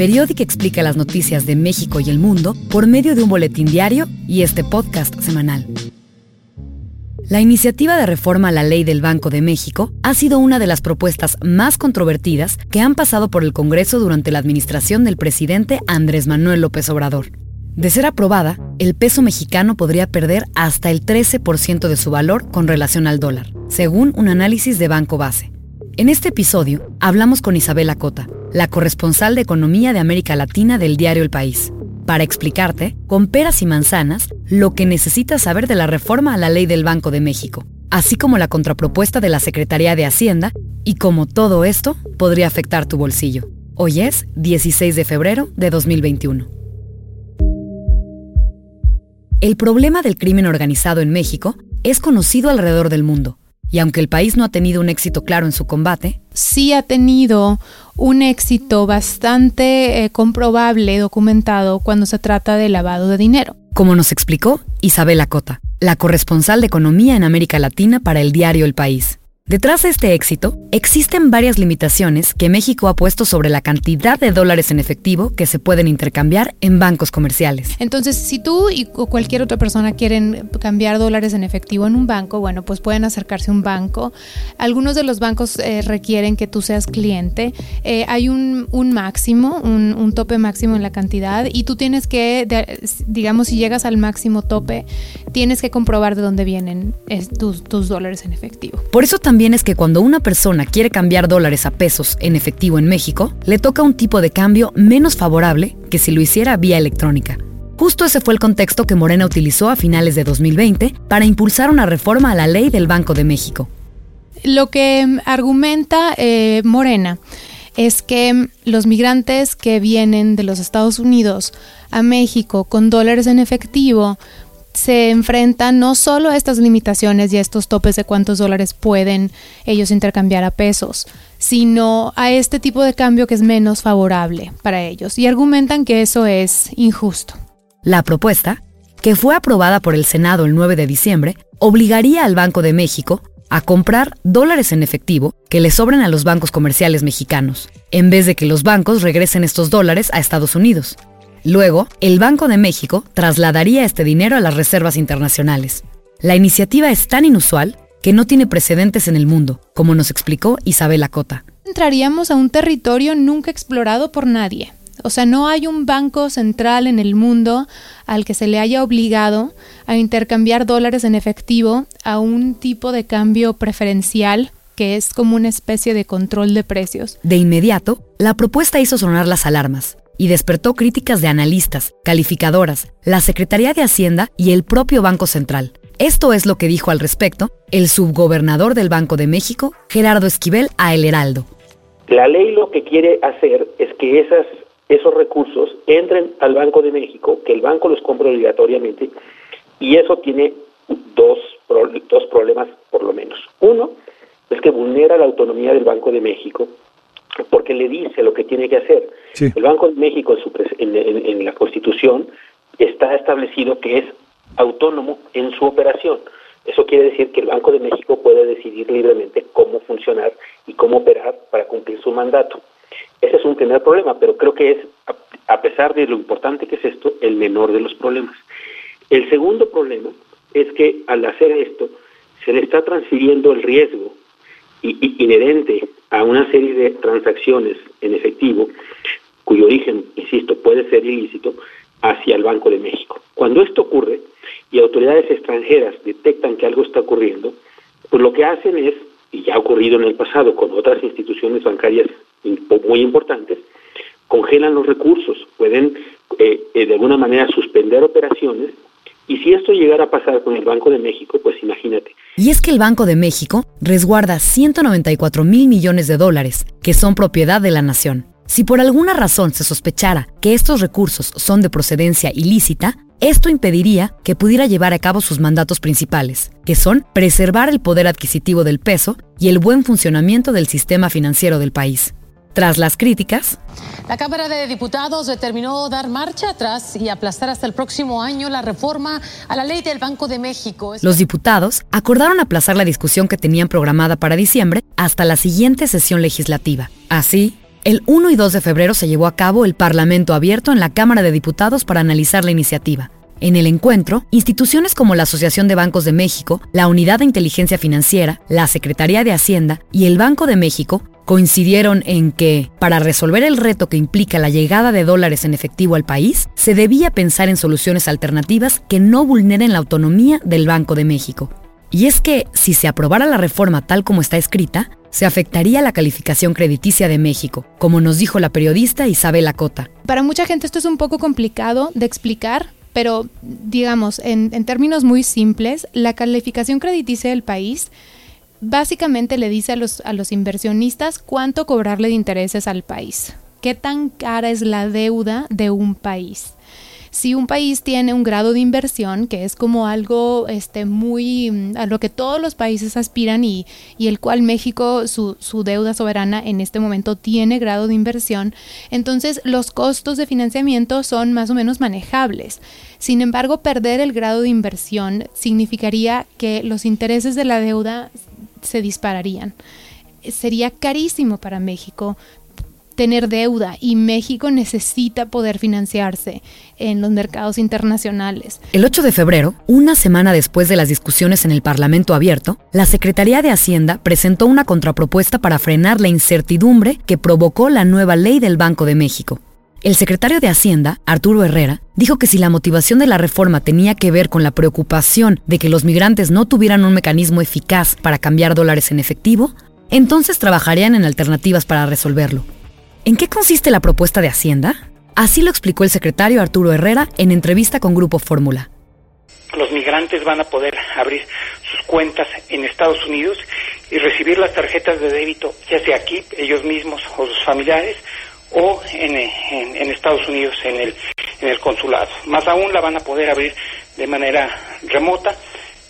Periódico explica las noticias de México y el mundo por medio de un boletín diario y este podcast semanal. La iniciativa de reforma a la ley del Banco de México ha sido una de las propuestas más controvertidas que han pasado por el Congreso durante la administración del presidente Andrés Manuel López Obrador. De ser aprobada, el peso mexicano podría perder hasta el 13% de su valor con relación al dólar, según un análisis de Banco Base. En este episodio hablamos con Isabela Cota, la corresponsal de Economía de América Latina del diario El País, para explicarte, con peras y manzanas, lo que necesitas saber de la reforma a la ley del Banco de México, así como la contrapropuesta de la Secretaría de Hacienda y cómo todo esto podría afectar tu bolsillo. Hoy es 16 de febrero de 2021. El problema del crimen organizado en México es conocido alrededor del mundo y aunque el país no ha tenido un éxito claro en su combate, sí ha tenido un éxito bastante eh, comprobable, documentado, cuando se trata de lavado de dinero. Como nos explicó Isabela Cota, la corresponsal de Economía en América Latina para el diario El País. Detrás de este éxito, existen varias limitaciones que México ha puesto sobre la cantidad de dólares en efectivo que se pueden intercambiar en bancos comerciales. Entonces, si tú y cualquier otra persona quieren cambiar dólares en efectivo en un banco, bueno, pues pueden acercarse a un banco. Algunos de los bancos eh, requieren que tú seas cliente. Eh, hay un, máximo, un, tope máximo en la cantidad y tú tienes que, digamos, si llegas al máximo tope, tienes que comprobar de dónde vienen tus, tus dólares en efectivo. Por eso también es que cuando una persona quiere cambiar dólares a pesos en efectivo en México, le toca un tipo de cambio menos favorable que si lo hiciera vía electrónica. Justo ese fue el contexto que Morena utilizó a finales de 2020 para impulsar una reforma a la ley del Banco de México. Lo que mm, argumenta eh, Morena es que mm, los migrantes que vienen de los Estados Unidos a México con dólares en efectivo se enfrentan no solo a estas limitaciones y a estos topes de cuántos dólares pueden ellos intercambiar a pesos, sino a este tipo de cambio que es menos favorable para ellos y argumentan que eso es injusto. La propuesta, que fue aprobada por el Senado el 9 de diciembre, obligaría al Banco de México a comprar dólares en efectivo que le sobren a los bancos comerciales mexicanos, en vez de que los bancos regresen estos dólares a Estados Unidos. Luego, el Banco de México trasladaría este dinero a las reservas internacionales. La iniciativa es tan inusual que no tiene precedentes en el mundo, como nos explicó Isabel Cota. Entraríamos a un territorio nunca explorado por nadie. O sea, no hay un banco central en el mundo al que se le haya obligado a intercambiar dólares en efectivo a un tipo de cambio preferencial que es como una especie de control de precios. De inmediato, la propuesta hizo sonar las alarmas y despertó críticas de analistas, calificadoras, la Secretaría de Hacienda y el propio Banco Central. Esto es lo que dijo al respecto el subgobernador del Banco de México, Gerardo Esquivel, a El Heraldo. La ley lo que quiere hacer es que esos recursos entren al Banco de México, que el banco los compre obligatoriamente, y eso tiene dos, dos problemas por lo menos. Uno es que vulnera la autonomía del Banco de México porque le dice lo que tiene que hacer. El Banco de México en, la Constitución está establecido que es autónomo en su operación. Eso quiere decir que el Banco de México puede decidir libremente cómo funcionar y cómo operar para cumplir su mandato. Ese es un primer problema, pero creo que es, a pesar de lo importante que es esto, el menor de los problemas. El segundo problema es que al hacer esto se le está transfiriendo el riesgo inherente a una serie de transacciones en efectivo, cuyo origen, insisto, puede ser ilícito, hacia el Banco de México. Cuando esto ocurre y autoridades extranjeras detectan que algo está ocurriendo, pues lo que hacen es, y ya ha ocurrido en el pasado con otras instituciones bancarias muy importantes, congelan los recursos, pueden eh, eh, de alguna manera suspender operaciones y si esto llegara a pasar con el Banco de México, pues imagínate. Y es que el Banco de México resguarda 194 mil millones de dólares, que son propiedad de la nación. Si por alguna razón se sospechara que estos recursos son de procedencia ilícita, esto impediría que pudiera llevar a cabo sus mandatos principales, que son preservar el poder adquisitivo del peso y el buen funcionamiento del sistema financiero del país. Tras las críticas, la Cámara de Diputados determinó dar marcha atrás y aplazar hasta el próximo año la reforma a la ley del Banco de México. Los diputados acordaron aplazar la discusión que tenían programada para diciembre hasta la siguiente sesión legislativa. Así, El 1 y 2 de febrero se llevó a cabo el Parlamento abierto en la Cámara de Diputados para analizar la iniciativa. En el encuentro, instituciones como la Asociación de Bancos de México, la Unidad de Inteligencia Financiera, la Secretaría de Hacienda y el Banco de México coincidieron en que, para resolver el reto que implica la llegada de dólares en efectivo al país, se debía pensar en soluciones alternativas que no vulneren la autonomía del Banco de México. Y es que, si se aprobara la reforma tal como está escrita, se afectaría la calificación crediticia de México, como nos dijo la periodista Isabel Acota. Para mucha gente esto es un poco complicado de explicar, pero digamos, en, términos muy simples, la calificación crediticia del país básicamente le dice a los, a los inversionistas cuánto cobrarle de intereses al país, qué tan cara es la deuda de un país si un país tiene un grado de inversión, que es como algo este, muy mm, a lo que todos los países aspiran y, y el cual México, su, su, deuda soberana en este momento tiene grado de inversión, entonces los costos de financiamiento son más o menos manejables. Sin embargo, perder el grado de inversión significaría que los intereses de la deuda se dispararían sería carísimo para México tener deuda y México necesita poder financiarse en los mercados internacionales. El 8 de febrero, una semana después de las discusiones en el Parlamento abierto, la Secretaría de Hacienda presentó una contrapropuesta para frenar la incertidumbre que provocó la nueva ley del Banco de México. El secretario de Hacienda, Arturo Herrera, dijo que si la motivación de la reforma tenía que ver con la preocupación de que los migrantes no tuvieran un mecanismo eficaz para cambiar dólares en efectivo, entonces trabajarían en alternativas para resolverlo. ¿En qué consiste la propuesta de Hacienda? Así lo explicó el secretario Arturo Herrera en entrevista con Grupo Fórmula. Los migrantes van a poder abrir sus cuentas en Estados Unidos y recibir las tarjetas de débito, ya sea aquí, ellos mismos o sus familiares, o en, Estados Unidos, en el, en el consulado. Más aún la van a poder abrir de manera remota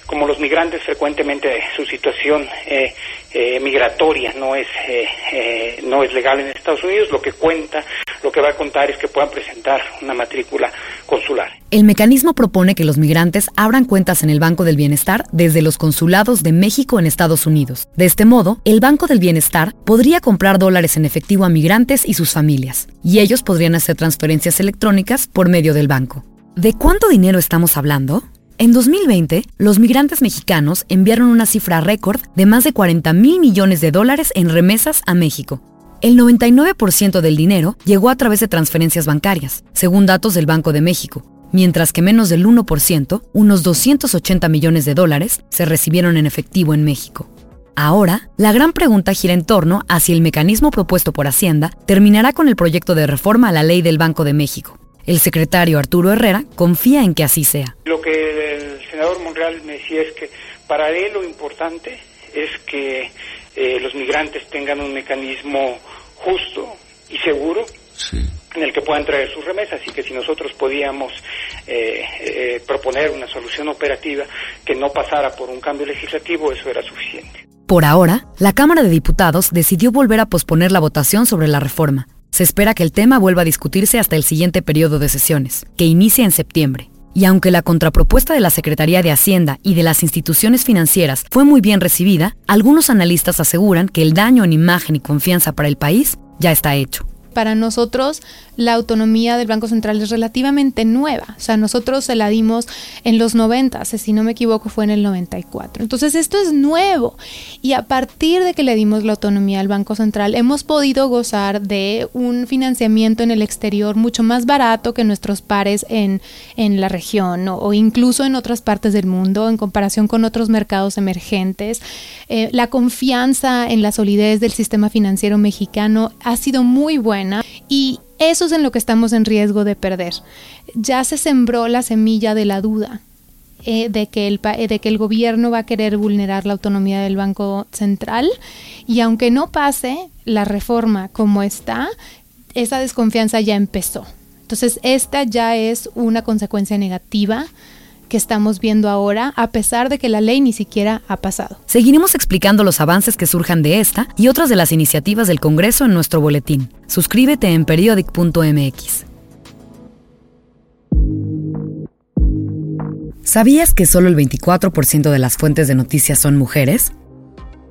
como los migrantes frecuentemente su situación eh, eh, migratoria no es eh, no es legal en Estados Unidos, lo que cuenta, lo que va a contar es que puedan presentar una matrícula consular. El mecanismo propone que los migrantes abran cuentas en el Banco del Bienestar desde los consulados de México en Estados Unidos. De este modo, el Banco del Bienestar podría comprar dólares en efectivo a migrantes y sus familias, y ellos podrían hacer transferencias electrónicas por medio del banco. ¿De cuánto dinero estamos hablando? En 2020, los migrantes mexicanos enviaron una cifra récord de más de 40 mil millones de dólares en remesas a México. El 99% del dinero llegó a través de transferencias bancarias, según datos del Banco de México, mientras que menos del 1%, unos 280 millones de dólares, se recibieron en efectivo en México. Ahora, la gran pregunta gira en torno a si el mecanismo propuesto por Hacienda terminará con el proyecto de reforma a la ley del Banco de México. El secretario Arturo Herrera confía en que así sea. Lo que el senador Monreal me decía es que para él lo importante es que los migrantes tengan un mecanismo justo y seguro en el que puedan traer sus remesas y que si nosotros podíamos eh, eh, proponer una solución operativa que no pasara por un cambio legislativo, eso era suficiente. Por ahora, la Cámara de Diputados decidió volver a posponer la votación sobre la reforma se espera que el tema vuelva a discutirse hasta el siguiente periodo de sesiones, que inicia en septiembre. Y aunque la contrapropuesta de la Secretaría de Hacienda y de las instituciones financieras fue muy bien recibida, algunos analistas aseguran que el daño en imagen y confianza para el país ya está hecho. Para nosotros la autonomía del Banco Central es relativamente nueva. O sea, nosotros se la dimos en los 90, si no me equivoco fue en el 94. Entonces esto es nuevo. Y a partir de que le dimos la autonomía al Banco Central, hemos podido gozar de un financiamiento en el exterior mucho más barato que nuestros pares en, en la región o incluso en otras partes del mundo en comparación con otros mercados emergentes. Eh, la confianza en la solidez del sistema financiero mexicano ha sido muy buena y eso es en lo que estamos en riesgo de perder. Ya se sembró la semilla de la duda. Eh, de, que el, de que el gobierno va a querer vulnerar la autonomía del Banco Central y aunque no pase la reforma como está, esa desconfianza ya empezó. Entonces, esta ya es una consecuencia negativa que estamos viendo ahora, a pesar de que la ley ni siquiera ha pasado. Seguiremos explicando los avances que surjan de esta y otras de las iniciativas del Congreso en nuestro boletín. Suscríbete en periodic.mx. ¿Sabías que solo el 24% de las fuentes de noticias son mujeres?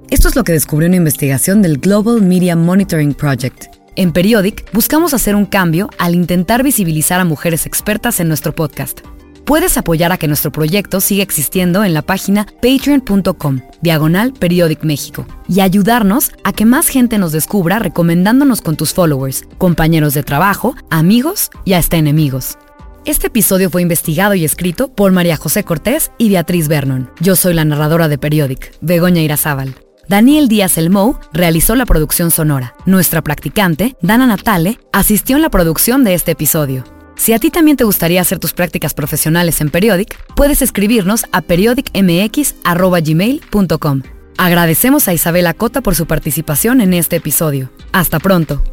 Esto es lo que descubrió una investigación del Global Media Monitoring Project En Periodic buscamos hacer un cambio al intentar visibilizar a mujeres expertas en nuestro podcast. Puedes apoyar a que nuestro proyecto siga existiendo en la página patreon.com, diagonal Periodic México, y ayudarnos a que más gente nos descubra recomendándonos con tus followers, compañeros de trabajo, amigos y hasta enemigos. Este episodio fue investigado y escrito por María José Cortés y Beatriz Vernon. Yo soy la narradora de Periodic, Begoña Irazábal. Daniel Díaz Elmou realizó la producción sonora. Nuestra practicante, Dana Natale, asistió en la producción de este episodio. Si a ti también te gustaría hacer tus prácticas profesionales en Periodic, puedes escribirnos a periodicmx.gmail.com. Agradecemos a Isabela Cota por su participación en este episodio. Hasta pronto.